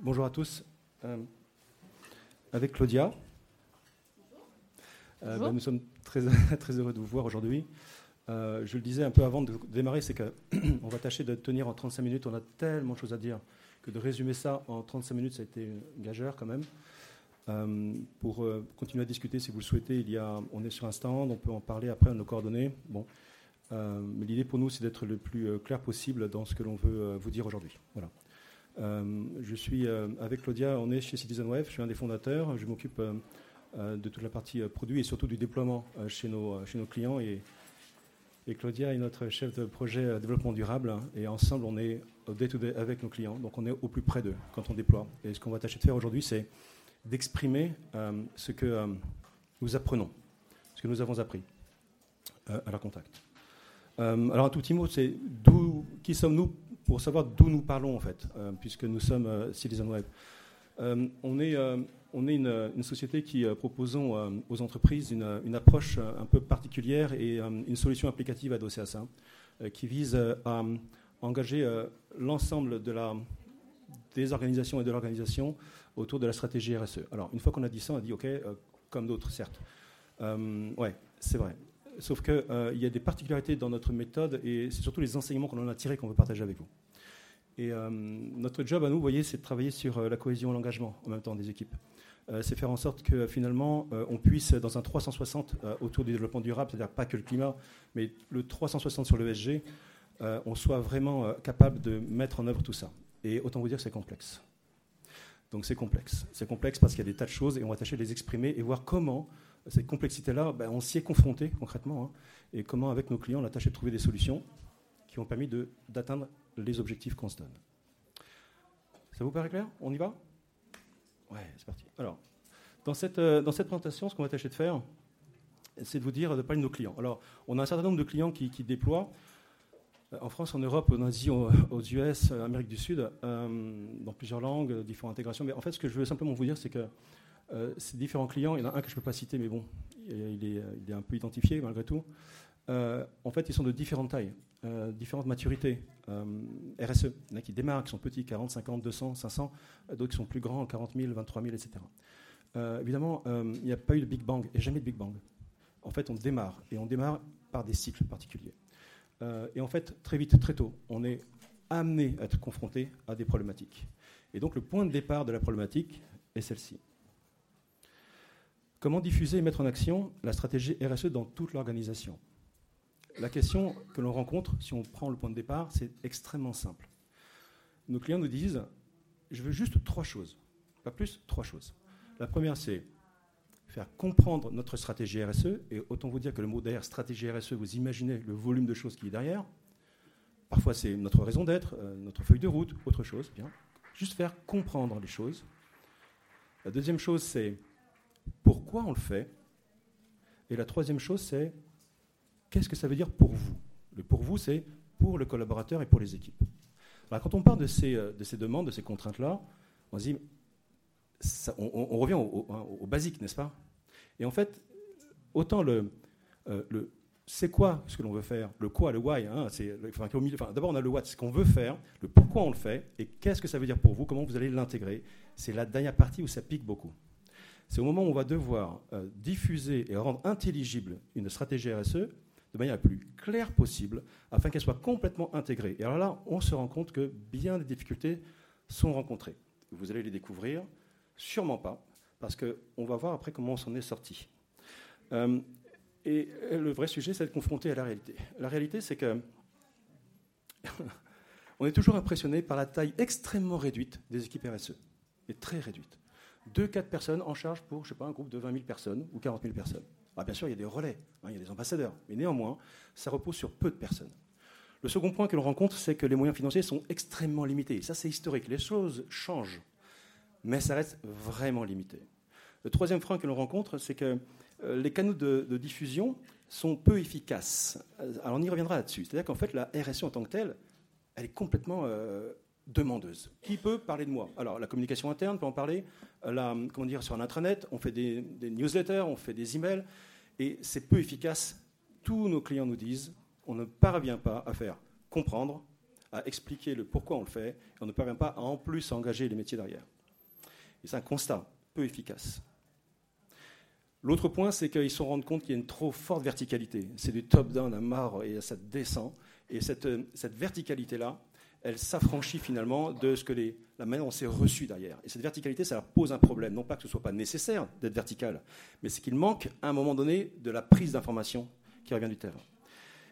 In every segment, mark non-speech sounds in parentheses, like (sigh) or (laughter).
bonjour à tous. Euh, avec Claudia. Euh, ben, nous sommes très, (laughs) très heureux de vous voir aujourd'hui. Euh, je le disais un peu avant de démarrer, c'est qu'on (clears throat) va tâcher de tenir en 35 minutes. On a tellement de choses à dire que de résumer ça en 35 minutes, ça a été gageur quand même. pour continuer à discuter, si vous le souhaitez, il y a, on est sur un stand, on peut en parler après, nos coordonnées. Bon. mais l'idée pour nous, c'est d'être le plus clair possible dans ce que l'on veut vous dire aujourd'hui. Voilà. Euh, je suis euh, avec Claudia, on est chez CitizenWeb, je suis un des fondateurs, je m'occupe euh, de toute la partie produit et surtout du déploiement chez, nos, clients. Et, Claudia est notre chef de projet développement durable. Et ensemble, on est day-to-day avec nos clients. Donc, on est au plus près d'eux quand on déploie. Et ce qu'on va tâcher de faire aujourd'hui, c'est d'exprimer ce que nous apprenons, ce que nous avons appris à leur contact. Alors, un tout petit mot, c'est qui sommes-nous pour savoir d'où nous parlons en fait, euh, puisque nous sommes euh, Citizen Web. Euh, on est, on est une, société qui proposons aux entreprises une, approche un peu particulière et une solution applicative adossée à ça, qui vise à engager l'ensemble de la, des organisations et de l'organisation autour de la stratégie RSE. Alors, une fois qu'on a dit ça, on a dit OK, comme d'autres, certes. ouais, c'est vrai. Sauf qu'il euh, y a des particularités dans notre méthode et c'est surtout les enseignements qu'on en a tirés qu'on veut partager avec vous. Et euh, notre job à nous, vous voyez, c'est de travailler sur euh, la cohésion et l'engagement en même temps des équipes. c'est faire en sorte que finalement, on puisse, dans un 360 autour du développement durable, c'est-à-dire pas que le climat, mais le 360 sur l'ESG, on soit vraiment capable de mettre en œuvre tout ça. Et autant vous dire que c'est complexe. Donc c'est complexe. C'est complexe parce qu'il y a des tas de choses et on va tâcher de les exprimer et voir comment cette complexité-là, ben, on s'y est confronté concrètement, hein, et comment avec nos clients on a tâché de trouver des solutions qui ont permis d'atteindre les objectifs qu'on se donne. Ça vous paraît clair? On y va? Ouais, c'est parti. Alors, dans cette, euh, dans cette présentation, ce qu'on va tâcher de faire, c'est de vous dire de parler de nos clients. Alors, on a un certain nombre de clients qui, déploient euh, en France, en Europe, en Asie, aux US, Amérique du Sud, euh, dans plusieurs langues, différentes intégrations. Mais en fait, ce que je veux simplement vous dire, c'est que euh, ces différents clients, il y en a un que je ne peux pas citer, mais bon, il est, un peu identifié malgré tout. Euh, en fait, ils sont de différentes tailles, euh, différentes maturités. RSE, il y en a qui démarrent, qui sont petits, 40, 50, 200, 500, d'autres qui sont plus grands, 40 000, 23 000, etc. évidemment, il n'y a pas eu de Big Bang, et jamais de Big Bang. En fait, on démarre, et on démarre par des cycles particuliers. et en fait, très vite, très tôt, on est amené à être confronté à des problématiques. Et donc, le point de départ de la problématique est celle-ci. Comment diffuser et mettre en action la stratégie RSE dans toute l'organisation? La question que l'on rencontre, si on prend le point de départ, c'est extrêmement simple. Nos clients nous disent, je veux juste trois choses, pas plus, trois choses. La première, c'est faire comprendre notre stratégie RSE, et autant vous dire que le mot derrière stratégie RSE, vous imaginez le volume de choses qui est derrière. Parfois, c'est notre raison d'être, euh, notre feuille de route, autre chose, bien. Juste faire comprendre les choses. La deuxième chose, c'est pourquoi on le fait. Et la troisième chose, c'est qu'est-ce que ça veut dire pour vous? Le pour vous, c'est pour le collaborateur et pour les équipes. Alors, quand on parle de ces, euh, demandes, de ces contraintes-là, on on, revient au, au, basique, n'est-ce pas? Et en fait, autant le, euh, le c'est quoi ce que l'on veut faire, le quoi, le why, hein, d'abord on a le what, ce qu'on veut faire, le pourquoi on le fait, et qu'est-ce que ça veut dire pour vous, comment vous allez l'intégrer. C'est la dernière partie où ça pique beaucoup c'est au moment où on va devoir euh, diffuser et rendre intelligible une stratégie RSE de manière la plus claire possible, afin qu'elle soit complètement intégrée. Et alors là, on se rend compte que bien des difficultés sont rencontrées. Vous allez les découvrir, sûrement pas, parce qu'on va voir après comment on s'en est sorti. Euh, et le vrai sujet, c'est de confronter à la réalité. La réalité, c'est que (laughs) on est toujours impressionné par la taille extrêmement réduite des équipes RSE, et très réduite. 2-4 personnes en charge pour, je sais pas, un groupe de 20 000 personnes ou 40 000 personnes. Ah, bien sûr, il y a des relais, hein, il y a des ambassadeurs, mais néanmoins, ça repose sur peu de personnes. Le second point que l'on rencontre, c'est que les moyens financiers sont extrêmement limités. Ça, c'est historique. Les choses changent, mais ça reste vraiment limité. Le troisième point que l'on rencontre, c'est que euh, les canaux de, diffusion sont peu efficaces. Alors, on y reviendra là-dessus. C'est-à-dire qu'en fait, la RSE en tant que telle, elle est complètement euh, demandeuse. Qui peut parler de moi? Alors, la communication interne peut en parler. Euh, comment dire, sur un intranet, on fait des, newsletters, on fait des emails, et c'est peu efficace. Tous nos clients nous disent on ne parvient pas à faire comprendre, à expliquer le pourquoi on le fait, et on ne parvient pas à en plus engager les métiers derrière. Et c'est un constat peu efficace. L'autre point, c'est qu'ils se rendent compte qu'il y a une trop forte verticalité. C'est du top-down à marre et ça descend. Et cette, cette verticalité-là, elle s'affranchit finalement de ce que les, la manière dont c'est reçu derrière. Et cette verticalité, ça pose un problème. Non pas que ce ne soit pas nécessaire d'être vertical, mais c'est qu'il manque à un moment donné de la prise d'information qui revient du terrain.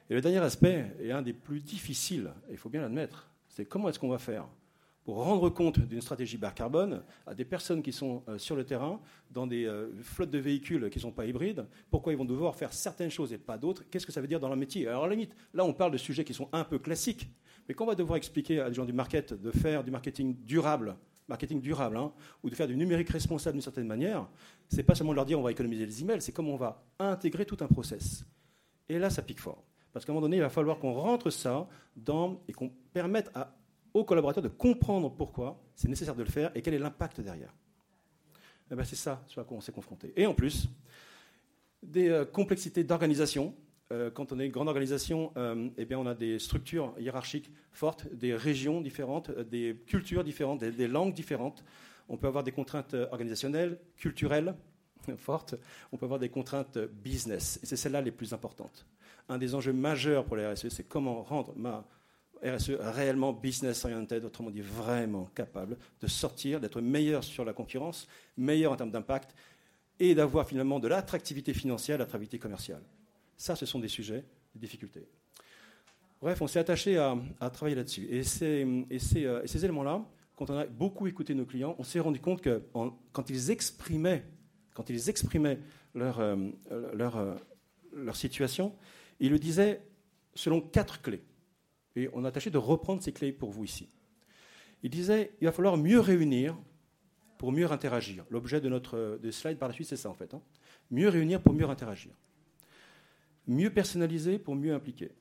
Et le dernier aspect est un des plus difficiles, il faut bien l'admettre, c'est comment est-ce qu'on va faire pour rendre compte d'une stratégie bas carbone à des personnes qui sont euh, sur le terrain, dans des euh, flottes de véhicules qui ne sont pas hybrides, pourquoi ils vont devoir faire certaines choses et pas d'autres, qu'est-ce que ça veut dire dans leur métier? Alors à la limite, là on parle de sujets qui sont un peu classiques, mais quand on va devoir expliquer à des gens du market de faire du marketing durable, marketing durable, hein, ou de faire du numérique responsable d'une certaine manière, c'est pas seulement de leur dire on va économiser les emails, c'est comment on va intégrer tout un process. Et là, ça pique fort. Parce qu'à un moment donné, il va falloir qu'on rentre ça dans, et qu'on permette aux collaborateurs de comprendre pourquoi c'est nécessaire de le faire et quel est l'impact derrière. Eh ben, c'est ça sur quoi on s'est confronté. Et en plus, des euh, complexités d'organisation euh, quand on est une grande organisation, euh, eh bien, on a des structures hiérarchiques fortes, des régions différentes, euh, des cultures différentes, des, langues différentes. On peut avoir des contraintes organisationnelles, culturelles (laughs) fortes. On peut avoir des contraintes business. Et c'est celles-là les plus importantes. Un des enjeux majeurs pour les RSE, c'est comment rendre ma RSE réellement business oriented, autrement dit vraiment capable de sortir, d'être meilleur sur la concurrence, meilleur en termes d'impact et d'avoir finalement de l'attractivité financière, l'attractivité commerciale. Ça, ce sont des sujets, des difficultés. Bref, on s'est attaché à, travailler là-dessus. Et, euh, ces, éléments-là, quand on a beaucoup écouté nos clients, on s'est rendu compte que quand ils exprimaient, quand ils exprimaient leur, euh, euh, leur, situation, ils le disaient selon quatre clés. Et on a tâché de reprendre ces clés pour vous ici. Ils disaient il va falloir mieux réunir pour mieux interagir. L'objet de notre slide par la suite, c'est ça en fait. Hein. Mieux réunir pour mieux interagir mieux personnaliser pour mieux impliquer,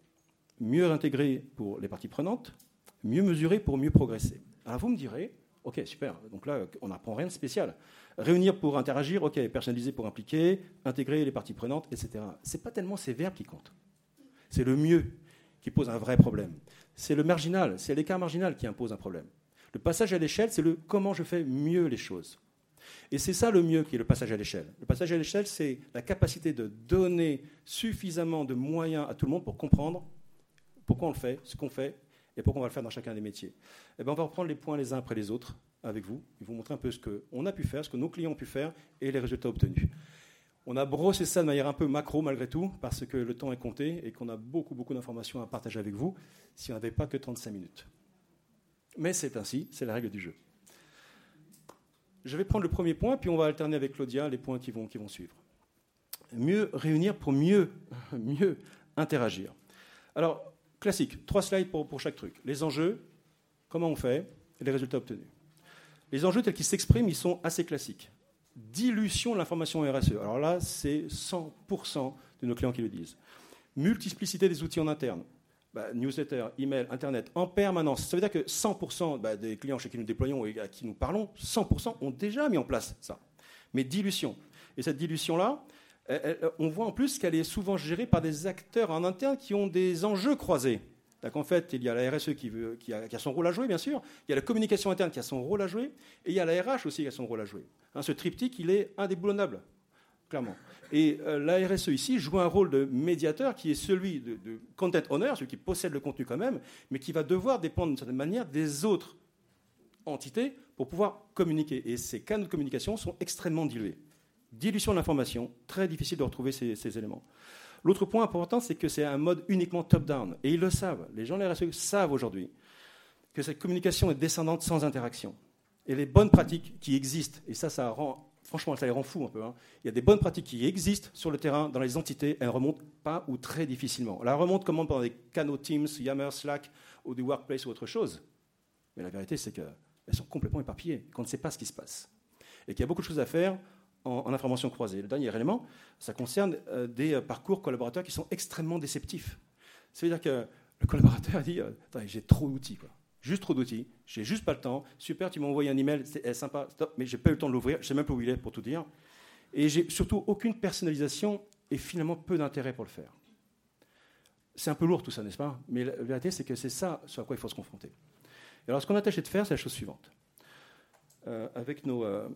mieux intégrer pour les parties prenantes, mieux mesurer pour mieux progresser. Alors vous me direz, ok, super, donc là, on n'apprend rien de spécial. Réunir pour interagir, ok, personnaliser pour impliquer, intégrer les parties prenantes, etc. Ce n'est pas tellement ces verbes qui comptent. C'est le mieux qui pose un vrai problème. C'est le marginal, c'est l'écart marginal qui impose un problème. Le passage à l'échelle, c'est le comment je fais mieux les choses. Et c'est ça le mieux qui est le passage à l'échelle. Le passage à l'échelle, c'est la capacité de donner suffisamment de moyens à tout le monde pour comprendre pourquoi on le fait, ce qu'on fait, et pourquoi on va le faire dans chacun des métiers. Et eh bien, on va reprendre les points les uns après les autres avec vous, et vous montrer un peu ce qu'on a pu faire, ce que nos clients ont pu faire, et les résultats obtenus. On a brossé ça de manière un peu macro malgré tout, parce que le temps est compté et qu'on a beaucoup, beaucoup d'informations à partager avec vous si on n'avait pas que 35 minutes. Mais c'est ainsi, c'est la règle du jeu. Je vais prendre le premier point, puis on va alterner avec Claudia les points qui vont, qui suivre. Mieux réunir pour mieux, (laughs) mieux interagir. Alors, classique, trois slides pour, pour chaque truc. Les enjeux, comment on fait, et les résultats obtenus. Les enjeux tels qu'ils s'expriment, ils sont assez classiques. Dilution de l'information RSE. Alors là, c'est 100% de nos clients qui le disent. Multiplicité des outils en interne bah, newsletter, email, internet, en permanence. Ça veut dire que 100% bah, des clients chez qui nous déployons et à qui nous parlons, 100% ont déjà mis en place ça. Mais dilution. Et cette dilution-là, on voit en plus qu'elle est souvent gérée par des acteurs en interne qui ont des enjeux croisés. En fait, il y a la RSE qui, a, son rôle à jouer, bien sûr. Il y a la communication interne qui a son rôle à jouer. Et il y a la RH aussi qui a son rôle à jouer. Hein, ce triptyque, il est indéboulonnable, clairement. Et euh, la RSE ici joue un rôle de médiateur qui est celui de, content owner, celui qui possède le contenu quand même, mais qui va devoir dépendre d'une certaine manière des autres entités pour pouvoir communiquer. Et ces canaux de communication sont extrêmement dilués. Dilution de l'information, très difficile de retrouver ces, éléments. L'autre point important, c'est que c'est un mode uniquement top-down. Et ils le savent. Les gens de la RSE savent aujourd'hui que cette communication est descendante sans interaction. Et les bonnes pratiques qui existent, et ça, ça rend franchement, ça les rend fous un peu. Hein. Il y a des bonnes pratiques qui existent sur le terrain, dans les entités, elles ne remontent pas ou très difficilement. Elles remontent comment Pendant des canaux Teams, Yammer, Slack, ou du Workplace ou autre chose. Mais la vérité, c'est qu'elles sont complètement éparpillées, qu'on ne sait pas ce qui se passe. Et qu'il y a beaucoup de choses à faire en, information croisée. Le dernier élément, ça concerne euh, des euh, parcours collaborateurs qui sont extrêmement déceptifs. C'est-à-dire que le collaborateur dit euh, J'ai trop d'outils juste trop d'outils, j'ai juste pas le temps. Super, tu m'as envoyé un email, c'est sympa, stop, mais j'ai pas eu le temps de l'ouvrir, je sais même pas où il est pour tout dire. Et j'ai surtout aucune personnalisation et finalement peu d'intérêt pour le faire. C'est un peu lourd tout ça, n'est-ce pas? Mais la vérité, c'est que c'est ça sur quoi il faut se confronter. Alors, ce qu'on a tâché de faire, c'est la chose suivante. Euh, avec nos, euh,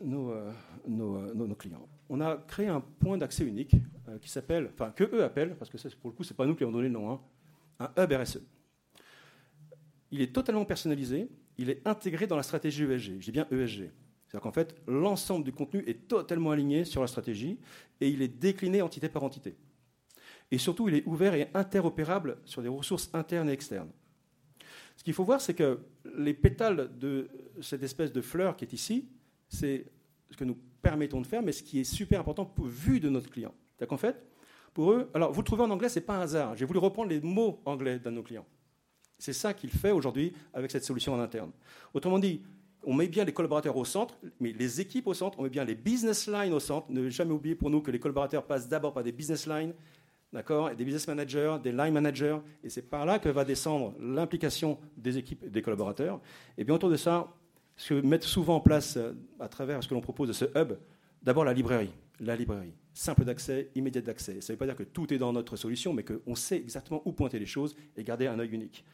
euh, nos, clients. On a créé un point d'accès unique qui s'appelle, enfin, que eux appellent, parce que pour le coup, ce n'est pas nous qui avons donné le nom, hein, un hub RSE. Il est totalement personnalisé, il est intégré dans la stratégie ESG. Je dis bien ESG. C'est-à-dire qu'en fait, l'ensemble du contenu est totalement aligné sur la stratégie et il est décliné entité par entité. Et surtout, il est ouvert et interopérable sur des ressources internes et externes. Ce qu'il faut voir, c'est que les pétales de cette espèce de fleur qui est ici, c'est ce que nous permettons de faire, mais ce qui est super important vu de notre client. C'est-à-dire qu'en fait, pour eux, alors vous le trouvez en anglais, ce n'est pas un hasard. J'ai voulu reprendre les mots anglais d'un de nos clients. C'est ça qu'il fait aujourd'hui avec cette solution en interne. Autrement dit, on met bien les collaborateurs au centre, mais les équipes au centre, on met bien les business lines au centre. Ne jamais oublier pour nous que les collaborateurs passent d'abord par des business lines, d'accord, des business managers, des line managers, et c'est par là que va descendre l'implication des équipes et des collaborateurs. Et bien autour de ça, ce que mettre souvent en place euh, à travers ce que l'on propose de ce hub, d'abord la librairie, la librairie, simple d'accès, immédiat d'accès. Ça ne veut pas dire que tout est dans notre solution, mais qu'on sait exactement où pointer les choses et garder un œil unique.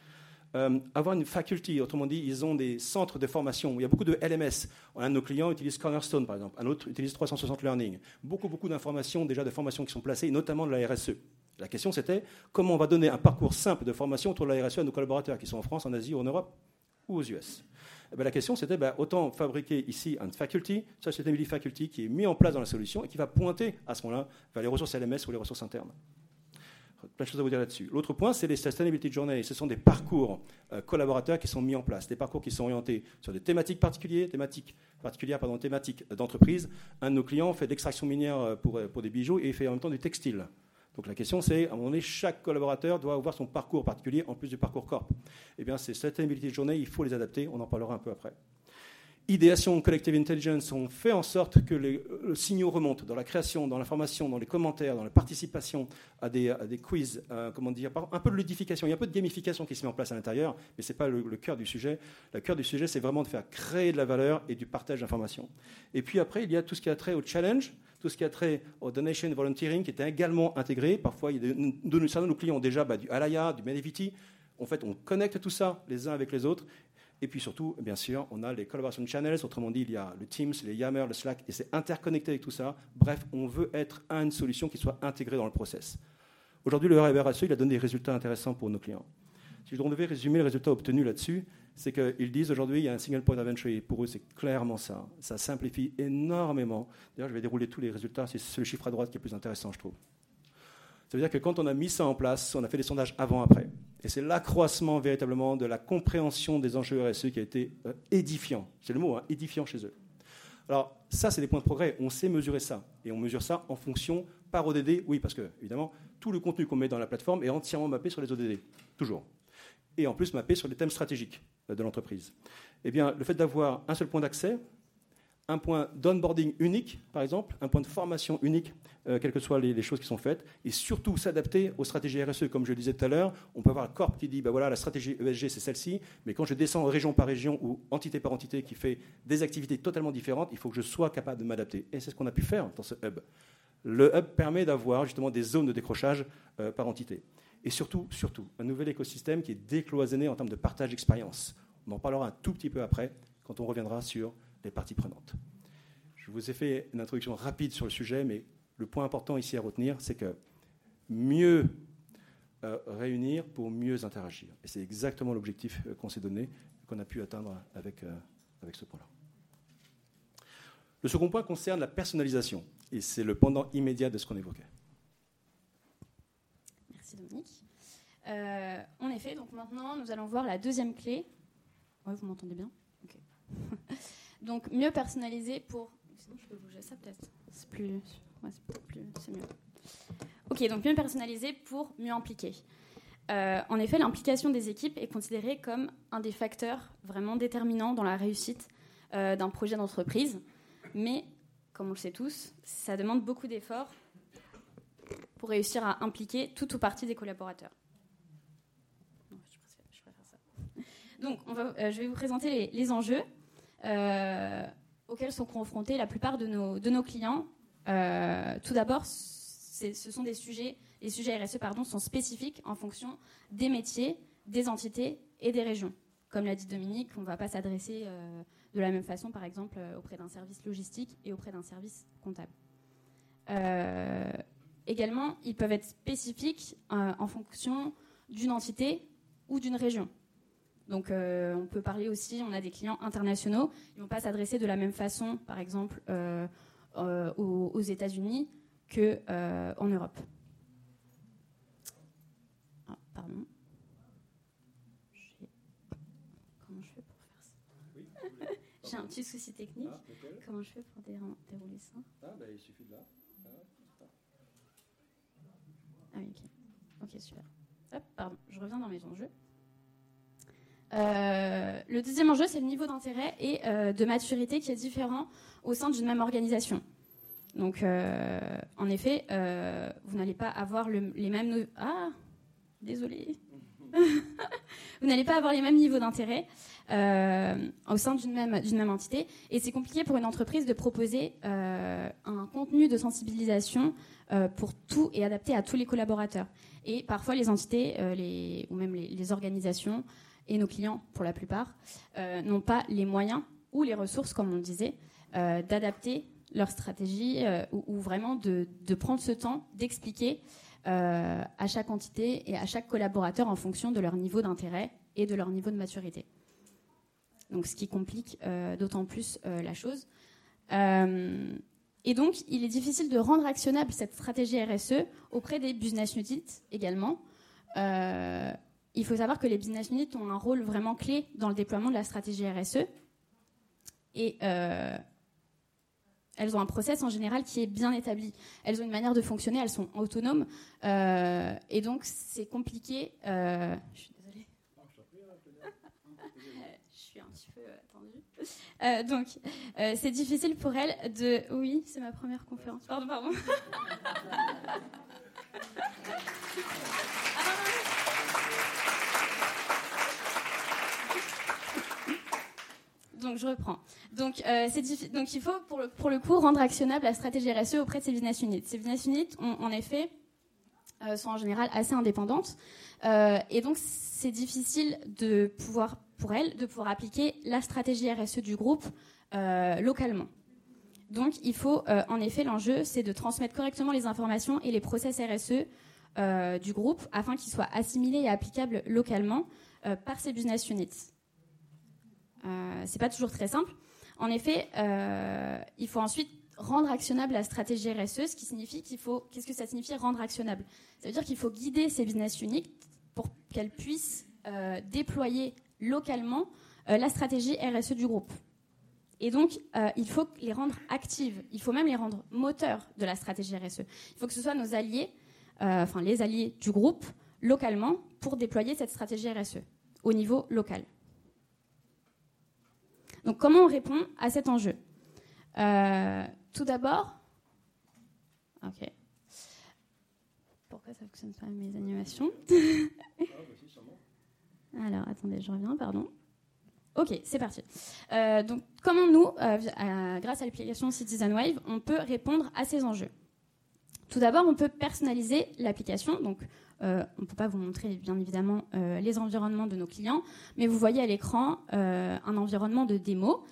Euh, avoir une faculty, autrement dit, ils ont des centres de formation. Il y a beaucoup de LMS. Un de nos clients utilise Cornerstone, par exemple. Un autre utilise 360 Learning. Beaucoup, beaucoup d'informations déjà de formation qui sont placées, notamment de la RSE. La question, c'était comment on va donner un parcours simple de formation autour de la RSE à nos collaborateurs qui sont en France, en Asie, en Europe ou aux US. Eh ben, la question, c'était ben, autant fabriquer ici un faculty, sustainability faculty, qui est mis en place dans la solution et qui va pointer à ce moment-là vers les ressources LMS ou les ressources internes plein de choses à vous dire là-dessus. L'autre point, c'est les Sustainability Journeys. Ce sont des parcours euh, collaborateurs qui sont mis en place, des parcours qui sont orientés sur des thématiques particulières, thématiques particulières, pardon, thématiques d'entreprise. Un de nos clients fait de l'extraction minière euh, pour, euh, pour des bijoux et il fait en même temps du textile. Donc la question, c'est, à un moment donné, chaque collaborateur doit avoir son parcours particulier en plus du parcours corp. Eh bien, ces Sustainability Journeys, il faut les adapter. On en parlera un peu après idéation, collective intelligence ont fait en sorte que les signaux remontent dans la création, dans l'information, dans les commentaires, dans la participation à des, quiz, euh, comment dire, un peu de ludification, il y a un peu de gamification qui se met en place à l'intérieur, mais ce n'est pas le, cœur du sujet. Le cœur du sujet, c'est vraiment de faire créer de la valeur et du partage d'informations. Et puis après, il y a tout ce qui a trait au challenge, tout ce qui a trait au donation volunteering, qui était également intégré. Parfois, il y a de, certains de nos clients ont déjà bah, du Alaya, du Medivity. En fait, on connecte tout ça les uns avec les autres et puis surtout, bien sûr, on a les collaboration channels, autrement dit, il y a le Teams, les Yammer, le Slack, et c'est interconnecté avec tout ça. Bref, on veut être une solution qui soit intégrée dans le process. Aujourd'hui, le RSE, il a donné des résultats intéressants pour nos clients. Si je devais résumer les résultats obtenus là-dessus, c'est qu'ils disent aujourd'hui, il y a un single point of entry. Pour eux, c'est clairement ça. Ça simplifie énormément. D'ailleurs, je vais dérouler tous les résultats. C'est le chiffre à droite qui est le plus intéressant, je trouve. Ça veut dire que quand on a mis ça en place, on a fait des sondages avant-après. Et c'est l'accroissement véritablement de la compréhension des enjeux RSE qui a été euh, édifiant. C'est le mot, hein, édifiant chez eux. Alors, ça, c'est des points de progrès. On sait mesurer ça. Et on mesure ça en fonction par ODD. Oui, parce que, évidemment, tout le contenu qu'on met dans la plateforme est entièrement mappé sur les ODD. Toujours. Et en plus, mappé sur les thèmes stratégiques euh, de l'entreprise. Eh bien, le fait d'avoir un seul point d'accès, un point d'onboarding unique, par exemple, un point de formation unique, euh, quelles que soient les, choses qui sont faites, et surtout s'adapter aux stratégies RSE. Comme je le disais tout à l'heure, on peut avoir un corps qui dit, bah voilà, la stratégie ESG, c'est celle-ci, mais quand je descends région par région ou entité par entité qui fait des activités totalement différentes, il faut que je sois capable de m'adapter. Et c'est ce qu'on a pu faire dans ce hub. Le hub permet d'avoir justement des zones de décrochage euh, par entité. Et surtout, surtout, un nouvel écosystème qui est décloisonné en termes de partage d'expérience. On en parlera un tout petit peu après, quand on reviendra sur parties prenantes. Je vous ai fait une introduction rapide sur le sujet, mais le point important ici à retenir, c'est que mieux euh, réunir pour mieux interagir. Et c'est exactement l'objectif euh, qu'on s'est donné, qu'on a pu atteindre avec, euh, avec ce point-là. Le second point concerne la personnalisation, et c'est le pendant immédiat de ce qu'on évoquait. Merci Dominique. en effet, donc maintenant, nous allons voir la deuxième clé. Ouais, vous m'entendez bien? (laughs) Donc, mieux personnaliser pour. Sinon, je peux bouger ça peut-être. C'est plus. c'est mieux. Ok, donc mieux personnaliser pour mieux impliquer. Euh, en effet, l'implication des équipes est considérée comme un des facteurs vraiment déterminants dans la réussite euh, d'un projet d'entreprise. Mais, comme on le sait tous, ça demande beaucoup d'efforts pour réussir à impliquer tout ou partie des collaborateurs. Donc, on va, euh, je vais vous présenter les, les enjeux euh, auxquels sont confrontés la plupart de nos, clients. Euh, tout d'abord, les sujets RSE pardon, sont spécifiques en fonction des métiers, des entités et des régions. Comme l'a dit Dominique, on ne va pas s'adresser euh, de la même façon, par exemple, auprès d'un service logistique et auprès d'un service comptable. Également, ils peuvent être spécifiques en fonction d'une entité ou d'une région. Donc, on peut parler aussi, on a des clients internationaux, ils ne vont pas s'adresser de la même façon, par exemple, aux, aux États-Unis qu'en Europe. Pardon. Comment je fais pour faire ça? (laughs) J'ai un petit souci technique. Ah, Comment je fais pour dérouler ça? Ah, bah, il suffit de là. Ah, ah oui, ok. Ok, super. Hop, pardon, je reviens dans mes enjeux. Euh, le deuxième enjeu, c'est le niveau d'intérêt et euh, de maturité qui est différent au sein d'une même organisation. Donc, euh, en effet, vous n'allez pas avoir les mêmes. Ah, désolé. (laughs) vous n'allez pas avoir les mêmes niveaux d'intérêt au sein d'une même, même entité. Et c'est compliqué pour une entreprise de proposer un contenu de sensibilisation pour tout et adapté à tous les collaborateurs. Et parfois, les entités, les, ou même les, organisations et nos clients, pour la plupart, n'ont pas les moyens ou les ressources, comme on le disait, d'adapter leur stratégie ou, ou, vraiment de, prendre ce temps d'expliquer euh, à chaque entité et à chaque collaborateur en fonction de leur niveau d'intérêt et de leur niveau de maturité. Donc, ce qui complique euh, d'autant plus euh, la chose. et donc, il est difficile de rendre actionnable cette stratégie RSE auprès des business units également. Il faut savoir que les business units ont un rôle vraiment clé dans le déploiement de la stratégie RSE. Et elles ont un process en général qui est bien établi. Elles ont une manière de fonctionner, elles sont autonomes. Euh, et donc, c'est compliqué. Euh, je suis désolée. (laughs) je suis un petit peu attendue. Euh, donc, c'est difficile pour elles de. Oui, c'est ma première conférence. Pardon, pardon. (laughs) donc je reprends. Donc, euh, donc il faut pour le, pour le, coup rendre actionnable la stratégie RSE auprès de ces business units. Ces business units, en effet, euh, sont en général assez indépendantes, euh, et donc c'est difficile de pouvoir pour elles de pouvoir appliquer la stratégie RSE du groupe localement. Donc il faut en effet l'enjeu c'est de transmettre correctement les informations et les process RSE du groupe afin qu'ils soient assimilés et applicables localement par ces business units. Euh, c'est pas toujours très simple. En effet, euh, il faut ensuite rendre actionnable la stratégie RSE, ce qui signifie qu'il faut. Qu'est-ce que ça signifie rendre actionnable? Ça veut dire qu'il faut guider ces business uniques pour qu'elles puissent euh, déployer localement la stratégie RSE du groupe. Et donc, il faut les rendre actives. Il faut même les rendre moteurs de la stratégie RSE. Il faut que ce soit nos alliés, enfin les alliés du groupe, localement, pour déployer cette stratégie RSE au niveau local. Donc comment on répond à cet enjeu? Euh, Tout d'abord, ok. Pourquoi ça ne fonctionne pas mes animations? Alors attendez, je reviens, pardon. Ok, c'est parti. Euh, donc comment nous, euh, grâce à l'application Citizen Wave, on peut répondre à ces enjeux? Tout d'abord, on peut personnaliser l'application. Donc euh, on ne peut pas vous montrer bien évidemment euh, les environnements de nos clients, mais vous voyez à l'écran euh, un environnement de démo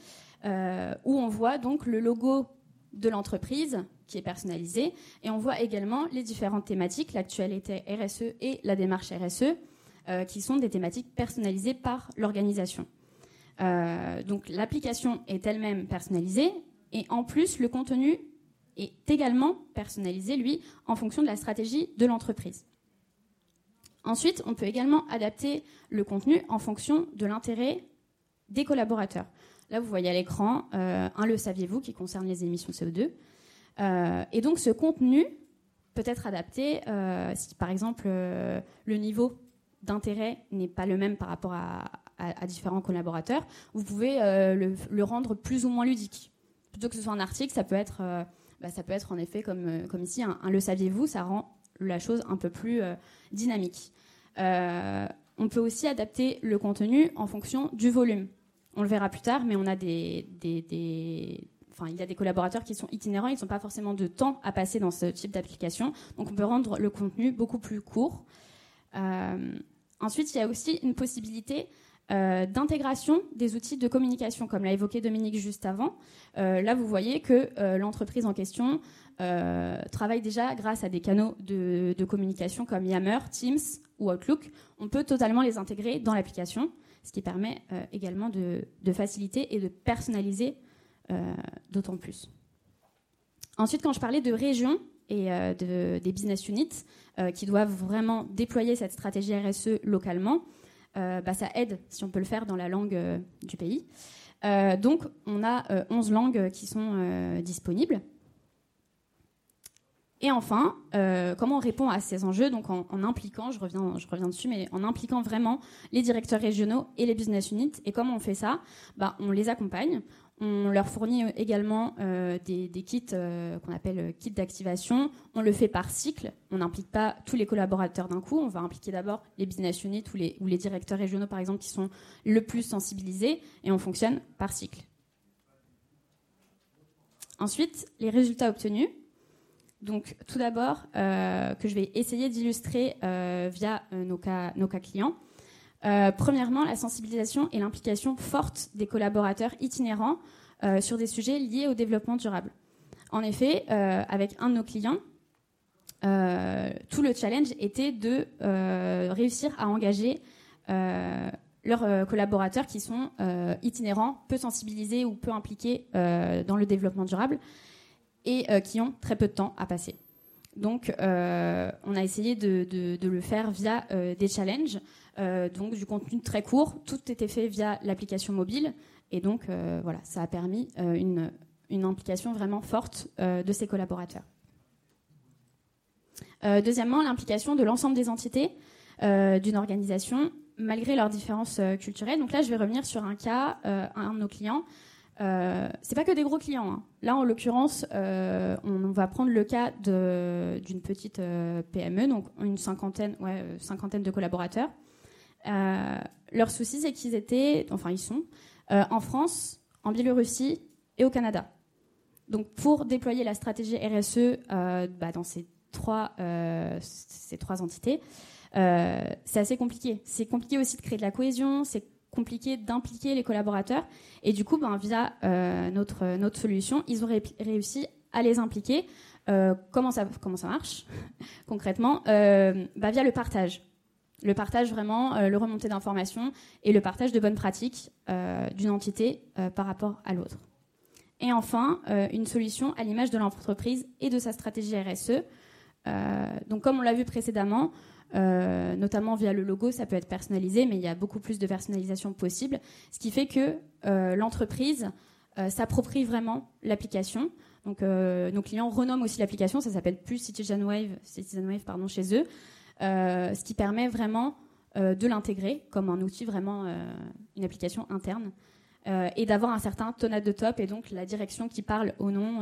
où on voit donc le logo de l'entreprise qui est personnalisé et on voit également les différentes thématiques, l'actualité RSE et la démarche RSE, qui sont des thématiques personnalisées par l'organisation. donc l'application est elle-même personnalisée et en plus le contenu est également personnalisé, lui, en fonction de la stratégie de l'entreprise. Ensuite, on peut également adapter le contenu en fonction de l'intérêt des collaborateurs. Là, vous voyez à l'écran euh, un le saviez-vous qui concerne les émissions CO2. Euh, et donc, ce contenu peut être adapté euh, si, par exemple, le niveau d'intérêt n'est pas le même par rapport à, différents collaborateurs. Vous pouvez le, rendre plus ou moins ludique. Plutôt que ce soit un article, ça peut être, bah, ça peut être en effet comme, comme ici un le saviez-vous. Ça rend la chose un peu plus dynamique. Euh, on peut aussi adapter le contenu en fonction du volume. On le verra plus tard, mais on a des, il y a des collaborateurs qui sont itinérants, ils n'ont pas forcément de temps à passer dans ce type d'application. Donc, on peut rendre le contenu beaucoup plus court. ensuite, il y a aussi une possibilité d'intégration des outils de communication, comme l'a évoqué Dominique juste avant. là, vous voyez que l'entreprise en question travaille déjà grâce à des canaux de, communication comme Yammer, Teams ou Outlook. On peut totalement les intégrer dans l'application ce qui permet euh, également de, faciliter et de personnaliser euh, d'autant plus. Ensuite, quand je parlais de régions et euh, des business units qui doivent vraiment déployer cette stratégie RSE localement, bah, ça aide si on peut le faire dans la langue du pays. donc, on a 11 langues qui sont disponibles. Et enfin, euh, comment on répond à ces enjeux? Donc en, impliquant, je reviens, je reviens dessus, mais en impliquant vraiment les directeurs régionaux et les business units. Et comment on fait ça? Bah, On les accompagne. On leur fournit également euh, des, kits euh, qu'on appelle kits d'activation. On le fait par cycle. On n'implique pas tous les collaborateurs d'un coup. On va impliquer d'abord les business units ou les, directeurs régionaux, par exemple, qui sont le plus sensibilisés. Et on fonctionne par cycle. Ensuite, les résultats obtenus. Donc, tout d'abord, euh, que je vais essayer d'illustrer euh, via euh, nos, cas, clients. Premièrement, la sensibilisation et l'implication forte des collaborateurs itinérants sur des sujets liés au développement durable. En effet, avec un de nos clients, tout le challenge était de réussir à engager leurs collaborateurs qui sont itinérants, peu sensibilisés ou peu impliqués dans le développement durable et euh, qui ont très peu de temps à passer. Donc, euh, on a essayé de, le faire via euh, des challenges, donc du contenu très court. Tout était fait via l'application mobile, et donc voilà, ça a permis une, une, implication vraiment forte de ses collaborateurs. deuxièmement, l'implication de l'ensemble des entités d'une organisation, malgré leurs différences culturelles. Donc là, je vais revenir sur un cas, un de nos clients euh, c'est pas que des gros clients. Hein. Là, en l'occurrence, euh, on, va prendre le cas d'une petite euh, PME, donc une cinquantaine, ouais, cinquantaine de collaborateurs. leur souci, c'est qu'ils étaient, enfin ils sont, en France, en Biélorussie et au Canada. Donc, pour déployer la stratégie RSE bah, dans ces trois, ces trois entités, c'est assez compliqué. C'est compliqué aussi de créer de la cohésion. Compliqué d'impliquer les collaborateurs. Et du coup, ben, via euh, notre, notre solution, ils ont réussi à les impliquer. Euh, comment, ça, comment ça marche (laughs) concrètement? Euh, bah, Via le partage. Le partage vraiment, le remontée d'informations et le partage de bonnes pratiques d'une entité par rapport à l'autre. Et enfin, une solution à l'image de l'entreprise et de sa stratégie RSE. Donc comme on l'a vu précédemment, euh, notamment via le logo, ça peut être personnalisé, mais il y a beaucoup plus de personnalisation possible, ce qui fait que euh, l'entreprise euh, s'approprie vraiment l'application. Donc nos clients renomment aussi l'application, ça s'appelle plus CitizenWave, CitizenWave pardon, chez eux, ce qui permet vraiment de l'intégrer comme un outil vraiment, une application interne, et d'avoir un certain tonade de top et donc la direction qui parle au nom,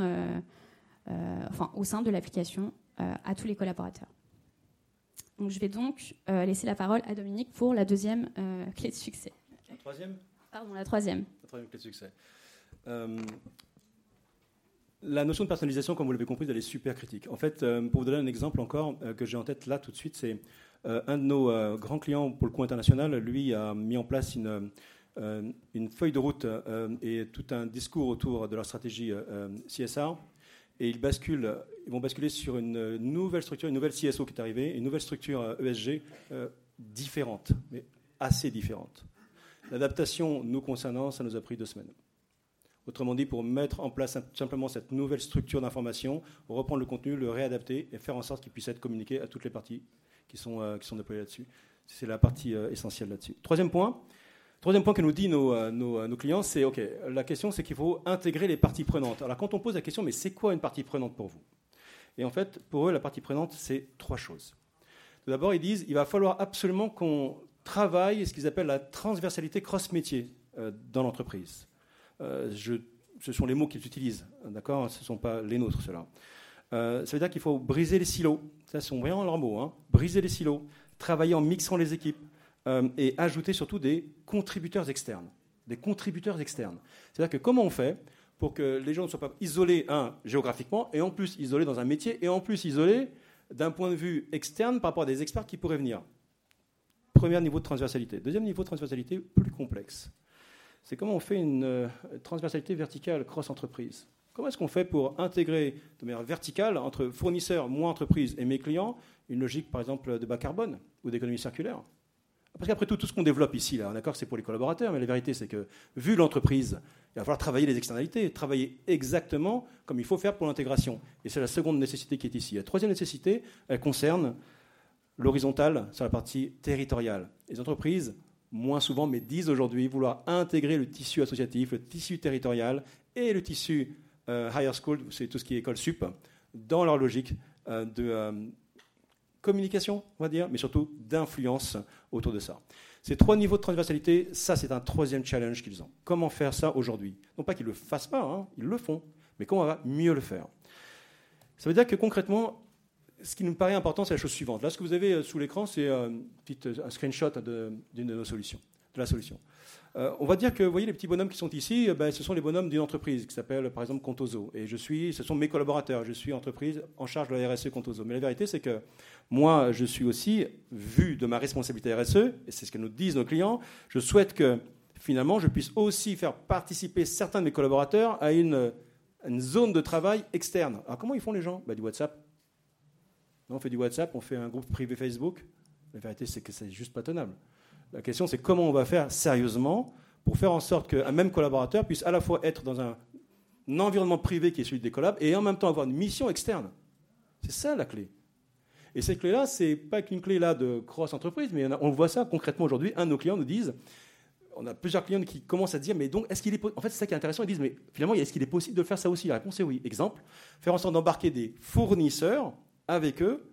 enfin au sein de l'application à tous les collaborateurs. Donc, je vais donc euh, laisser la parole à Dominique pour la deuxième euh, clé de succès. La troisième? Pardon, la troisième. La troisième clé de succès. Euh, la notion de personnalisation, comme vous l'avez compris, elle est super critique. En fait, pour vous donner un exemple encore que j'ai en tête là tout de suite, c'est un de nos grands clients pour le coup international, lui a mis en place une, une feuille de route et tout un discours autour de leur stratégie CSR et ils, basculent, ils vont basculer sur une nouvelle structure, une nouvelle CSO qui est arrivée, une nouvelle structure ESG euh, e euh, différente, mais assez différente. L'adaptation nous concernant, ça nous a pris deux semaines. Autrement dit, pour mettre en place simplement cette nouvelle structure d'information, reprendre le contenu, le réadapter et faire en sorte qu'il puisse être communiqué à toutes les parties qui sont, euh, qui sont déployées là-dessus. C'est la partie essentielle là-dessus. Troisième point, Troisième point que nous disent euh, euh, nos, clients, c'est OK, la question c'est qu'il faut intégrer les parties prenantes. Alors quand on pose la question, mais c'est quoi une partie prenante pour vous? Et en fait, pour eux, la partie prenante, c'est trois choses. Tout d'abord, ils disent il va falloir absolument qu'on travaille ce qu'ils appellent la transversalité cross-métier euh, dans l'entreprise. ce sont les mots qu'ils utilisent, d'accord? Ce ne sont pas les nôtres, ceux-là. ça veut dire qu'il faut briser les silos. Ça, sont vraiment leurs mots. Hein. Briser les silos, travailler en mixant les équipes, euh, et ajouter surtout des contributeurs externes. Des contributeurs externes. C'est-à-dire que comment on fait pour que les gens ne soient pas isolés, un, géographiquement, et en plus isolés dans un métier, et en plus isolés d'un point de vue externe par rapport à des experts qui pourraient venir? Premier niveau de transversalité. Deuxième niveau de transversalité, plus complexe. C'est comment on fait une euh, transversalité verticale cross-entreprise. Comment est-ce qu'on fait pour intégrer de manière verticale entre fournisseurs, moi entreprise et mes clients une logique, par exemple, de bas carbone ou d'économie circulaire? Parce qu'après tout, tout ce qu'on développe ici, là, d'accord, c'est pour les collaborateurs, mais la vérité, c'est que, vu l'entreprise, il va falloir travailler les externalités, travailler exactement comme il faut faire pour l'intégration. Et c'est la seconde nécessité qui est ici. La troisième nécessité, elle concerne l'horizontale sur la partie territoriale. Les entreprises, moins souvent, mais disent aujourd'hui vouloir intégrer le tissu associatif, le tissu territorial et le tissu euh, higher school, c'est tout ce qui est école sup, dans leur logique euh, de euh, communication, on va dire, mais surtout d'influence autour de ça. Ces trois niveaux de transversalité, ça c'est un troisième challenge qu'ils ont. Comment faire ça aujourd'hui? Non pas qu'ils ne le fassent pas, hein, ils le font, mais comment on va mieux le faire? Ça veut dire que concrètement, ce qui nous paraît important, c'est la chose suivante. Là, ce que vous avez sous l'écran, c'est un, un screenshot d'une de nos solutions, de la solution. Euh, on va dire que, vous voyez, les petits bonhommes qui sont ici, euh, ben, ce sont les bonhommes d'une entreprise qui s'appelle, par exemple, Contoso. Et je suis, ce sont mes collaborateurs. Je suis entreprise en charge de la RSE Contoso. Mais la vérité, c'est que moi, je suis aussi, vu de ma responsabilité RSE, et c'est ce que nous disent nos clients, je souhaite que, finalement, je puisse aussi faire participer certains de mes collaborateurs à une, zone de travail externe. Alors, comment ils font les gens? Ben, Du WhatsApp. on fait du WhatsApp, on fait un groupe privé Facebook. La vérité, c'est que c'est juste pas tenable. La question, c'est comment on va faire sérieusement pour faire en sorte qu'un même collaborateur puisse à la fois être dans un, environnement privé qui est celui des collabs et en même temps avoir une mission externe. C'est ça la clé. Et cette clé-là, c'est pas qu'une clé là de cross-entreprise, mais on voit ça concrètement aujourd'hui. Un de nos clients nous disent, on a plusieurs clients qui commencent à dire, mais donc, est-ce qu'il est, en fait, c'est ça qui est intéressant. Ils disent, mais finalement, est-ce qu'il est possible de faire ça aussi? La réponse est oui. Exemple, faire en sorte d'embarquer des fournisseurs avec eux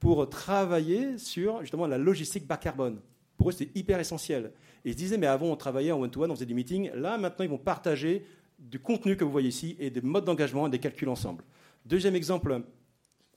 pour travailler sur justement la logistique bas carbone. Pour eux, c'était hyper essentiel. Ils se disaient, mais avant, on travaillait en one-to-one, on faisait des meetings. Là, maintenant, ils vont partager du contenu que vous voyez ici et des modes d'engagement et des calculs ensemble. Deuxième exemple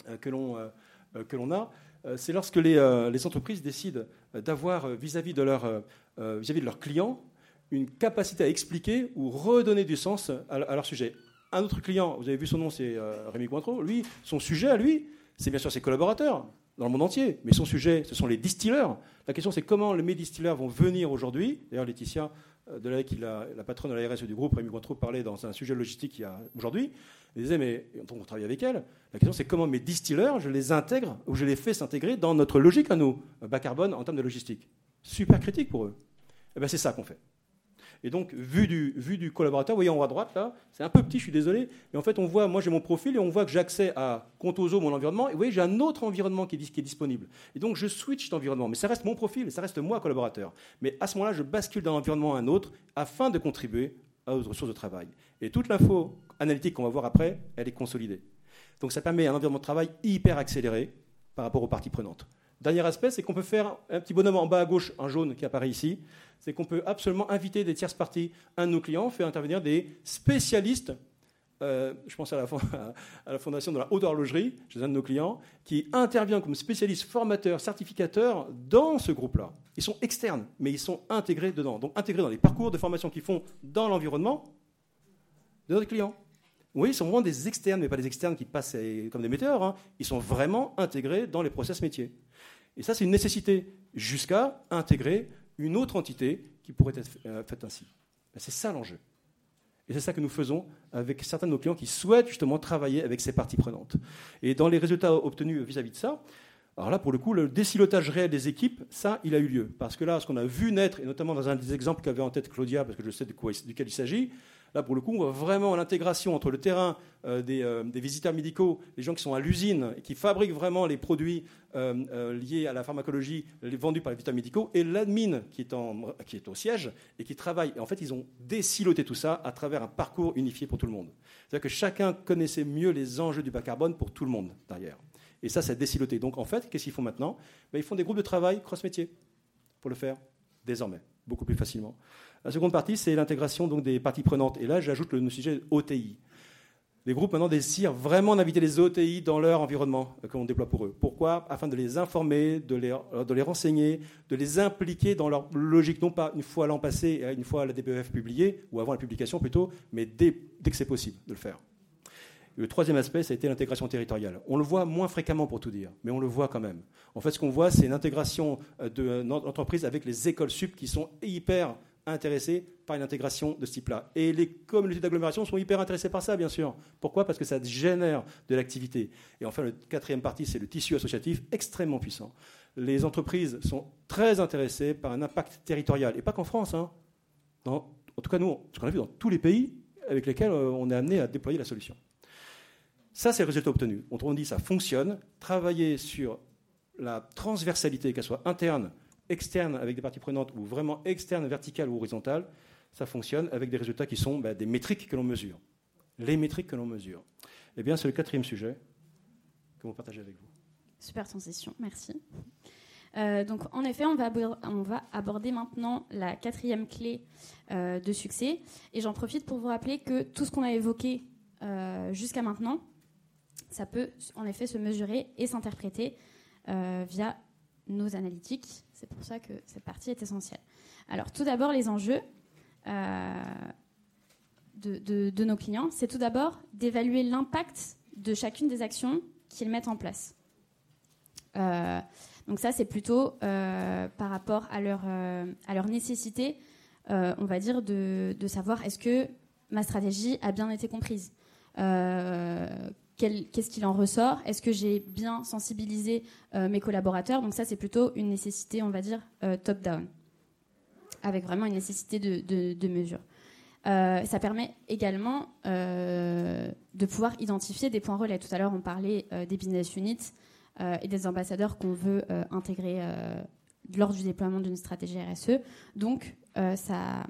euh, que l'on euh, euh, que l'on a, c'est lorsque les, entreprises décident d'avoir vis-à-vis de, leur, vis-à-vis de leurs clients une capacité à expliquer ou redonner du sens à, leur sujet. Un autre client, vous avez vu son nom, c'est Rémi Cointreau. Lui, son sujet à lui, c'est bien sûr ses collaborateurs dans le monde entier, mais son sujet, ce sont les distilleurs. La question, c'est comment les distilleurs vont venir aujourd'hui. D'ailleurs, Laetitia euh, qui la, patronne de la RSE du groupe, Rémi Cointreau, parlait dans un sujet logistique il y a aujourd'hui. Elle disait, mais on travaille avec elle. La question, c'est comment mes distilleurs, je les intègre ou je les fais s'intégrer dans notre logique à nous, bas carbone en termes de logistique. Super critique pour eux. Et eh bien, c'est ça qu'on fait. Et donc, vu du, collaborateur, vous voyez en haut à droite, là, c'est un peu petit, je suis désolé, mais en fait, on voit, moi j'ai mon profil et on voit que j'ai accès à Contoso, mon environnement, et vous voyez, j'ai un autre environnement qui est, disponible. Et donc, je switch d'environnement, mais ça reste mon profil ça reste moi, collaborateur. Mais à ce moment-là, je bascule d'un environnement à un autre afin de contribuer aux ressources de travail. Et toute l'info analytique qu'on va voir après, elle est consolidée. Donc, ça permet un environnement de travail hyper accéléré par rapport aux parties prenantes. Dernier aspect, c'est qu'on peut faire un petit bonhomme en bas à gauche, un jaune qui apparaît ici. C'est qu'on peut absolument inviter des tierces parties. Un de nos clients fait intervenir des spécialistes. Euh, je pense (laughs) à la, fondation de la haute horlogerie, chez un de nos clients, qui intervient comme spécialiste formateur, certificateur dans ce groupe-là. Ils sont externes, mais ils sont intégrés dedans. Donc intégrés dans les parcours de formation qu'ils font dans l'environnement de notre client. Oui, ils sont vraiment des externes, mais pas des externes qui passent comme des metteurs. Hein. Ils sont vraiment intégrés dans les process métiers. Et ça, c'est une nécessité jusqu'à intégrer une autre entité qui pourrait être euh, faite ainsi. Ben, c'est ça l'enjeu. Et c'est ça que nous faisons avec certains de nos clients qui souhaitent justement travailler avec ces parties prenantes. Et dans les résultats obtenus vis-à-vis de ça, alors là, pour le coup, le décilotage réel des équipes, ça, il a eu lieu. Parce que là, ce qu'on a vu naître, et notamment dans un des exemples qu'avait en tête Claudia, parce que je sais de quoi, duquel il s'agit, Là, pour le coup, on voit vraiment l'intégration entre le terrain euh, euh, des, visiteurs médicaux, les gens qui sont à l'usine et qui fabriquent vraiment les produits euh, liés à la pharmacologie vendus par les visiteurs médicaux, et l'admin qui, est au siège et qui travaille. Et en fait, ils ont désiloté tout ça à travers un parcours unifié pour tout le monde. C'est-à-dire que chacun connaissait mieux les enjeux du bas carbone pour tout le monde derrière. Et ça, c'est désiloté. Donc, en fait, qu'est-ce qu'ils font maintenant? Ben, Ils font des groupes de travail cross-métier pour le faire désormais, beaucoup plus facilement. La seconde partie, c'est l'intégration donc, des parties prenantes. Et là, j'ajoute le sujet OTI. Les groupes maintenant décident vraiment d'inviter les OTI dans leur environnement que l'on déploie pour eux. Pourquoi? Afin de les informer, de les, de les renseigner, de les impliquer dans leur logique, non pas une fois l'an passé, une fois la DPEF publiée, ou avant la publication plutôt, mais dès, dès que c'est possible de le faire. Le troisième aspect, ça a été l'intégration territoriale. On le voit moins fréquemment pour tout dire, mais on le voit quand même. En fait, ce qu'on voit, c'est une intégration de l'entreprise avec les écoles sup qui sont hyper intéressés par une intégration de ce type-là. Et les communautés d'agglomération sont hyper intéressées par ça, bien sûr. Pourquoi? Parce que ça génère de l'activité. Et enfin, le quatrième partie, c'est le tissu associatif extrêmement puissant. Les entreprises sont très intéressées par un impact territorial, et pas qu'en France. Hein. en tout cas, nous, ce qu'on a vu dans tous les pays avec lesquels euh, on est amené à déployer la solution. Ça, c'est le résultat obtenu. On dit ça fonctionne. Travailler sur la transversalité, qu'elle soit interne externe avec des parties prenantes ou vraiment externe, verticale ou horizontale, ça fonctionne avec des résultats qui sont bah, des métriques que l'on mesure. Les métriques que l'on mesure. Eh bien, c'est le quatrième sujet que l'on partager avec vous. Super transition, merci. Euh, donc, en effet, on va, on va, aborder maintenant la quatrième clé euh, de succès. Et j'en profite pour vous rappeler que tout ce qu'on a évoqué euh, jusqu'à maintenant, ça peut en effet se mesurer et s'interpréter via nos analytiques. C'est pour ça que cette partie est essentielle. Alors, tout d'abord, les enjeux euh, de, nos clients, c'est tout d'abord d'évaluer l'impact de chacune des actions qu'ils mettent en place. Euh, donc ça, c'est plutôt euh, par rapport à leur, nécessité, on va dire, de savoir est-ce que ma stratégie a bien été comprise qu'est-ce qu'il en ressort? Est-ce que j'ai bien sensibilisé euh, mes collaborateurs? Donc ça, c'est plutôt une nécessité, on va dire, euh, top-down, avec vraiment une nécessité de, mesure. Euh, ça permet également de pouvoir identifier des points relais. Tout à l'heure, on parlait des business units et des ambassadeurs qu'on veut intégrer lors du déploiement d'une stratégie RSE. Donc, ça,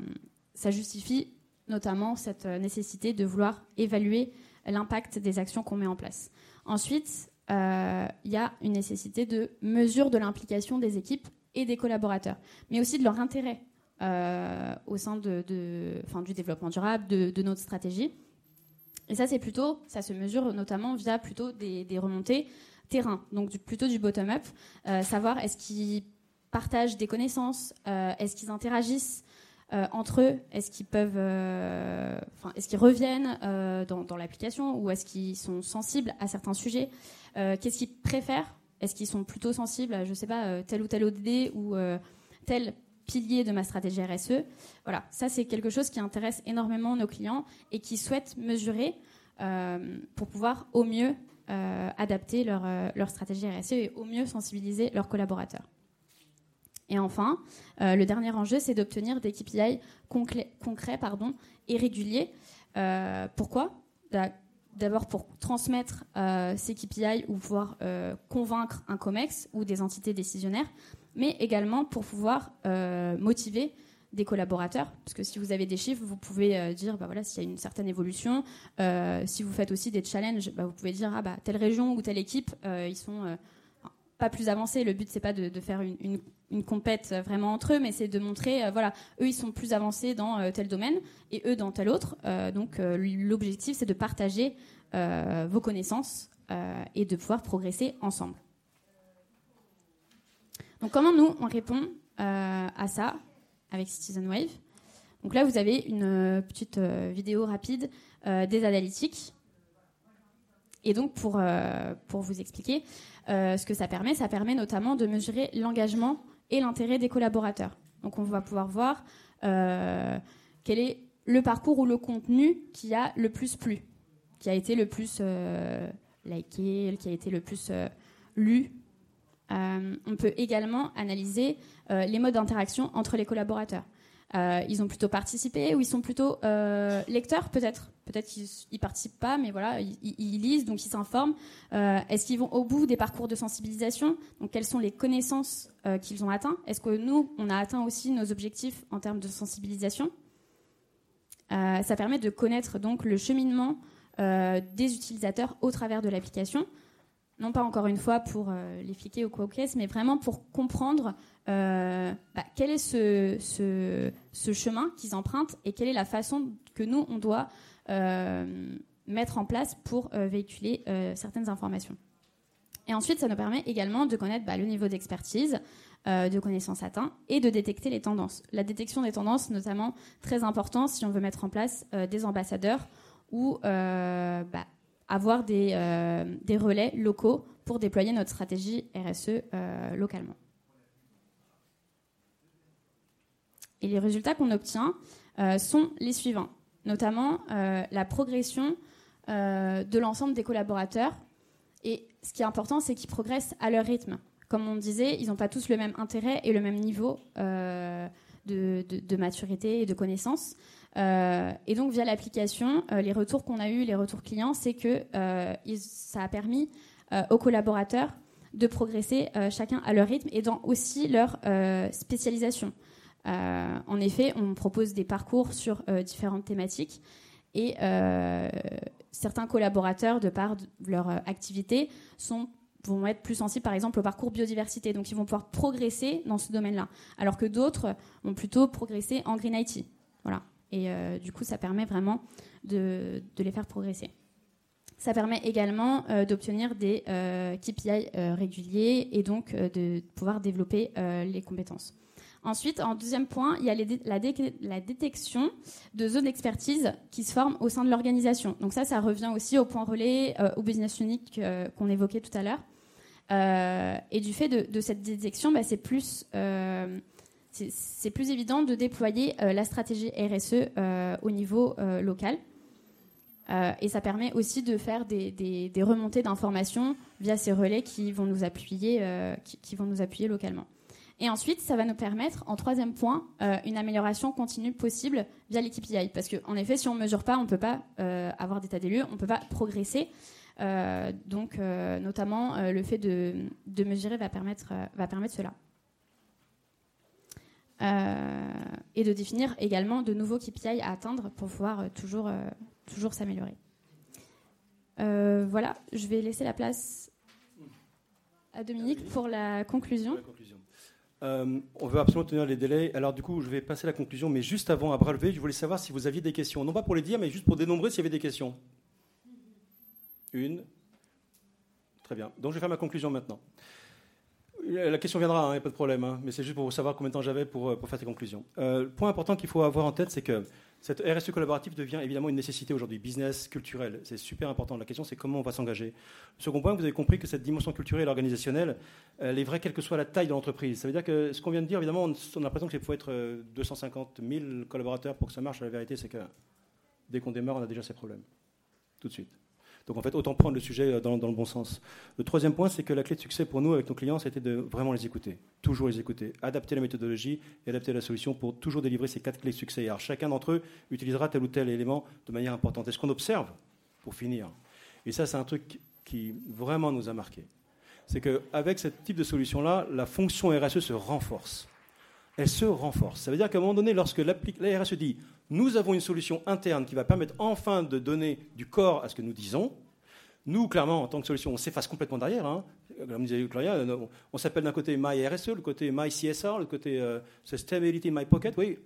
ça justifie notamment cette nécessité de vouloir évaluer l'impact des actions qu'on met en place. Ensuite, euh, il y a une nécessité de mesure de l'implication des équipes et des collaborateurs, mais aussi de leur intérêt euh, au sein de, du développement durable, de, notre stratégie. Et ça, c'est plutôt, ça se mesure notamment via plutôt des, remontées terrain, donc plutôt du bottom-up, euh, savoir est-ce qu'ils partagent des connaissances, est-ce qu'ils interagissent, euh, entre eux Est-ce qu'ils euh, reviennent euh, dans, l'application ou est-ce qu'ils sont sensibles à certains sujets Qu'est-ce qu'ils préfèrent? Est-ce qu'ils sont plutôt sensibles à, je sais pas, tel ou tel ODD ou tel pilier de ma stratégie RSE Voilà, ça c'est quelque chose qui intéresse énormément nos clients et qui souhaitent mesurer pour pouvoir au mieux adapter leur, leur stratégie RSE et au mieux sensibiliser leurs collaborateurs. Et enfin, euh, le dernier enjeu, c'est d'obtenir des KPI concrets, pardon, et réguliers. Euh, pourquoi? D'abord pour transmettre euh, ces KPI ou pouvoir convaincre un COMEX ou des entités décisionnaires, mais également pour pouvoir motiver des collaborateurs, parce que si vous avez des chiffres, vous pouvez dire, bah voilà, s'il y a une certaine évolution. si vous faites aussi des challenges, bah, vous pouvez dire, ah bah telle région ou telle équipe, ils sont pas plus avancés. Le but c'est pas de, faire une, une, compète vraiment entre eux, mais c'est de montrer, euh, voilà, eux ils sont plus avancés dans euh, tel domaine et eux dans tel autre. Euh, donc l'objectif c'est de partager vos connaissances et de pouvoir progresser ensemble. Donc comment nous on répond à ça avec Citizen Wave? Donc là vous avez une petite vidéo rapide des analytiques. Et donc pour, pour vous expliquer, euh, ce que ça permet, ça permet notamment de mesurer l'engagement et l'intérêt des collaborateurs. Donc on va pouvoir voir euh, quel est le parcours ou le contenu qui a le plus plu, qui a été le plus euh, liké, qui a été le plus lu. on peut également analyser les modes d'interaction entre les collaborateurs. Euh, ils ont plutôt participé ou ils sont plutôt euh, lecteurs peut-être? Peut-être qu'ils ne participent pas, mais voilà, ils, lisent, donc ils s'informent. Euh, est-ce qu'ils vont au bout des parcours de sensibilisation? Donc quelles sont les connaissances qu'ils ont atteints? Est-ce que nous, on a atteint aussi nos objectifs en termes de sensibilisation? Ça permet de connaître donc le cheminement des utilisateurs au travers de l'application. Non pas encore une fois pour euh, les fliquer ou quoi que mais vraiment pour comprendre euh, bah, quel est ce, chemin qu'ils empruntent et quelle est la façon que nous, on doit euh, mettre en place pour véhiculer certaines informations. Et ensuite, ça nous permet également de connaître bah, le niveau d'expertise, de connaissances atteint et de détecter les tendances. La détection des tendances, notamment, très important si on veut mettre en place des ambassadeurs ou bah, avoir des, des, relais locaux pour déployer notre stratégie RSE localement. Et les résultats qu'on obtient euh, sont les suivants, notamment euh, la progression euh, de l'ensemble des collaborateurs. Et ce qui est important, c'est qu'ils progressent à leur rythme. Comme on disait, ils n'ont pas tous le même intérêt et le même niveau de, maturité et de connaissances. et donc, via l'application, les retours qu'on a eus, les retours clients, c'est que ça a permis aux collaborateurs de progresser chacun à leur rythme et dans aussi leur spécialisation. Euh, en effet, on propose des parcours sur euh, différentes thématiques et euh, certains collaborateurs, de par leur activité, vont être plus sensibles, par exemple, au parcours biodiversité. Donc, ils vont pouvoir progresser dans ce domaine-là. Alors que d'autres vont plutôt progresser en Green IT. Voilà. Et du coup, ça permet vraiment de, les faire progresser. Ça permet également d'obtenir des KPI réguliers et donc de pouvoir développer les compétences. Ensuite, en deuxième point, il y a la, détection de zones d'expertise qui se forment au sein de l'organisation. Donc ça, ça revient aussi au point relais, euh, au business unique euh, qu'on évoquait tout à l'heure. Euh, et du fait de, cette détection, bah, c'est plus, évident de déployer la stratégie RSE au niveau local. et ça permet aussi de faire des, remontées d'informations via ces relais qui vont nous appuyer localement. Et ensuite, ça va nous permettre, en troisième point, euh, une amélioration continue possible via les KPI. Parce qu'en effet, si on ne mesure pas, on ne peut pas euh, avoir d'état des lieux, on ne peut pas progresser. Euh, donc, notamment, le fait de, mesurer va permettre, cela. et de définir également de nouveaux KPI à atteindre pour pouvoir toujours, toujours s'améliorer. voilà, je vais laisser la place à Dominique pour la conclusion. Euh, on veut absolument tenir les délais. Alors du coup, je vais passer la conclusion, mais juste avant, à bras levé, je voulais savoir si vous aviez des questions. Non pas pour les dire, mais juste pour dénombrer s'il y avait des questions. Une. Très bien. Donc je vais faire ma conclusion maintenant. La question viendra, il hein, n'y a pas de problème, hein, mais c'est juste pour savoir combien de temps j'avais pour, euh, pour, faire ces conclusions. Euh, le point important qu'il faut avoir en tête, c'est que cette RSE collaborative devient évidemment une nécessité aujourd'hui, business, culturel. C'est super important. La question, c'est comment on va s'engager. Second point, vous avez compris que cette dimension culturelle et organisationnelle, elle est vraie quelle que soit la taille de l'entreprise. Ça veut dire que ce qu'on vient de dire, évidemment, on a l'impression qu'il faut être 250 euh, 000 collaborateurs pour que ça marche. La vérité, c'est que dès qu'on démarre, on a déjà ces problèmes. Tout de suite. Donc en fait, autant prendre le sujet euh, dans, le bon sens. Le troisième point, c'est que la clé de succès pour nous avec nos clients, c'était de vraiment les écouter, toujours les écouter, adapter la méthodologie et adapter la solution pour toujours délivrer ces quatre clés de succès. Alors chacun d'entre eux utilisera tel ou tel élément de manière importante. Et ce qu'on observe, pour finir, et ça c'est un truc qui vraiment nous a marqué, c'est qu'avec ce type de solution-là, la fonction RSE se renforce. Elle se renforce. Ça veut dire qu'à un moment donné, lorsque la RSE dit nous avons une solution interne qui va permettre enfin de donner du corps à ce que nous disons. Nous, clairement, en tant que solution, on s'efface complètement derrière. Hein. Comme disait Claudia, on s'appelle d'un côté MyRSE, le côté MyCSR, le côté euh, Sustainability MyPocket. Oui,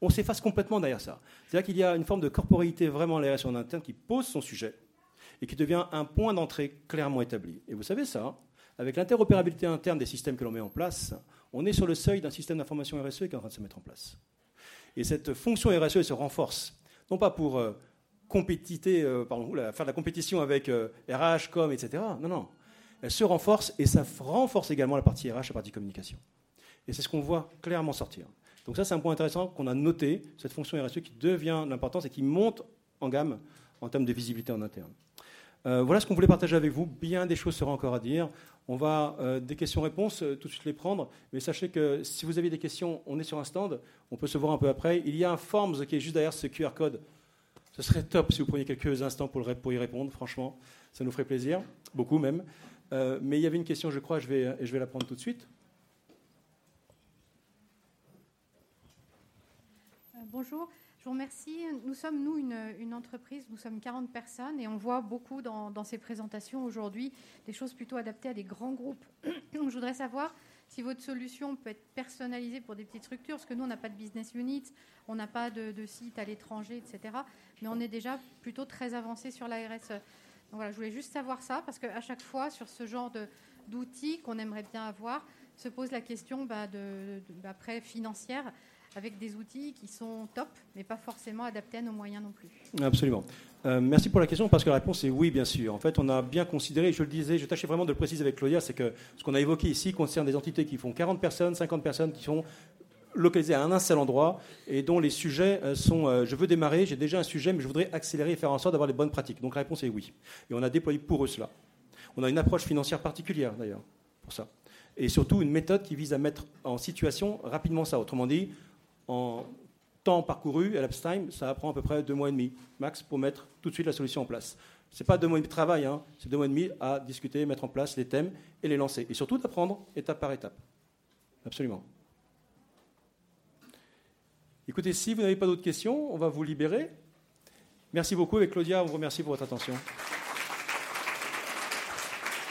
on s'efface complètement derrière ça. C'est-à-dire qu'il y a une forme de corporalité vraiment à RSE en interne qui pose son sujet et qui devient un point d'entrée clairement établi. Et vous savez ça, avec l'interopérabilité interne des systèmes que l'on met en place, on est sur le seuil d'un système d'information RSE qui est en train de se mettre en place. Et cette fonction RSE se renforce, non pas pour euh, euh, faire de la compétition avec RH, euh, com, etc. Non, non. Elle se renforce et ça renforce également la partie RH, la partie communication. Et c'est ce qu'on voit clairement sortir. Donc ça, c'est un point intéressant qu'on a noté, cette fonction RSE qui devient l'importance et qui monte en gamme en termes de visibilité en interne. voilà ce qu'on voulait partager avec vous. Bien des choses seront encore à dire. On va, euh, des questions-réponses, euh, tout de suite les prendre. Mais sachez que si vous avez des questions, on est sur un stand. On peut se voir un peu après. Il y a un Forms qui est juste derrière ce QR code. Ce serait top si vous preniez quelques instants pour, y répondre, franchement. Ça nous ferait plaisir, beaucoup même. Euh, mais il y avait une question, je crois, je vais, je vais la prendre tout de suite. bonjour. Je vous remercie. Nous sommes, nous, une, entreprise, nous sommes 40 personnes et on voit beaucoup dans, ces présentations aujourd'hui des choses plutôt adaptées à des grands groupes. Donc (clears throat) je voudrais savoir si votre solution peut être personnalisée pour des petites structures, parce que nous, on n'a pas de business unit, on n'a pas de, site à l'étranger, etc. Mais on est déjà plutôt très avancé sur la RSE. Donc voilà, je voulais juste savoir ça, parce qu'à chaque fois, sur ce genre d'outils qu'on aimerait bien avoir, se pose la question bah, de, après financière avec des outils qui sont top, mais pas forcément adaptés à nos moyens non plus. Absolument. Euh, merci pour la question, parce que la réponse est oui, bien sûr. En fait, on a bien considéré, je le disais, je tâchais vraiment de le préciser avec Claudia, c'est que ce qu'on a évoqué ici concerne des entités qui font 40 personnes, 50 personnes, qui sont localisées à un seul endroit et dont les sujets euh, sont euh, je veux démarrer, j'ai déjà un sujet, mais je voudrais accélérer et faire en sorte d'avoir les bonnes pratiques. Donc la réponse est oui. Et on a déployé pour eux cela. On a une approche financière particulière, d'ailleurs, pour ça. Et surtout une méthode qui vise à mettre en situation rapidement ça. Autrement dit, en temps parcouru, Elapse Time, ça prend à peu près deux mois et demi, max, pour mettre tout de suite la solution en place. Ce n'est pas deux mois et demi de travail, hein, c'est deux mois et demi à discuter, mettre en place les thèmes et les lancer. Et surtout d'apprendre étape par étape. Absolument. Écoutez, si vous n'avez pas d'autres questions, on va vous libérer. Merci beaucoup. Et Claudia, on vous remercie pour votre attention.